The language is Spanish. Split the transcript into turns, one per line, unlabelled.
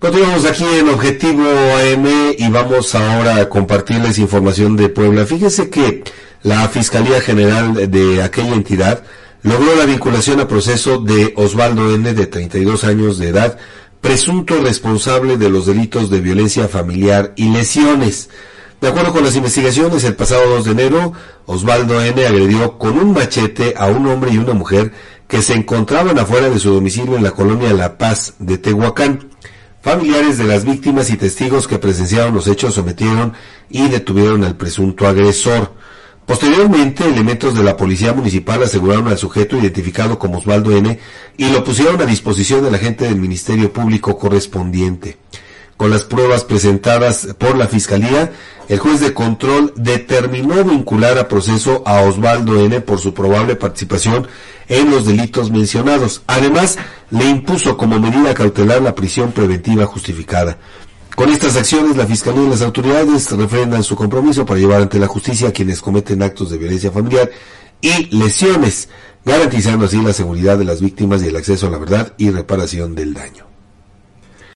Continuamos aquí en Objetivo AM y vamos ahora a compartirles información de Puebla. Fíjese que la Fiscalía General de aquella entidad logró la vinculación a proceso de Osvaldo N., de 32 años de edad, presunto responsable de los delitos de violencia familiar y lesiones. De acuerdo con las investigaciones, el pasado 2 de enero, Osvaldo N. agredió con un machete a un hombre y una mujer que se encontraban afuera de su domicilio en la colonia La Paz de Tehuacán. Familiares de las víctimas y testigos que presenciaron los hechos sometieron y detuvieron al presunto agresor. Posteriormente, elementos de la Policía Municipal aseguraron al sujeto identificado como Osvaldo N. y lo pusieron a disposición de la gente del Ministerio Público correspondiente. Con las pruebas presentadas por la Fiscalía, el juez de control determinó vincular a proceso a Osvaldo N. por su probable participación en los delitos mencionados. Además, le impuso como medida cautelar la prisión preventiva justificada. Con estas acciones, la Fiscalía y las autoridades refrendan su compromiso para llevar ante la justicia a quienes cometen actos de violencia familiar y lesiones, garantizando así la seguridad de las víctimas y el acceso a la verdad y reparación del daño.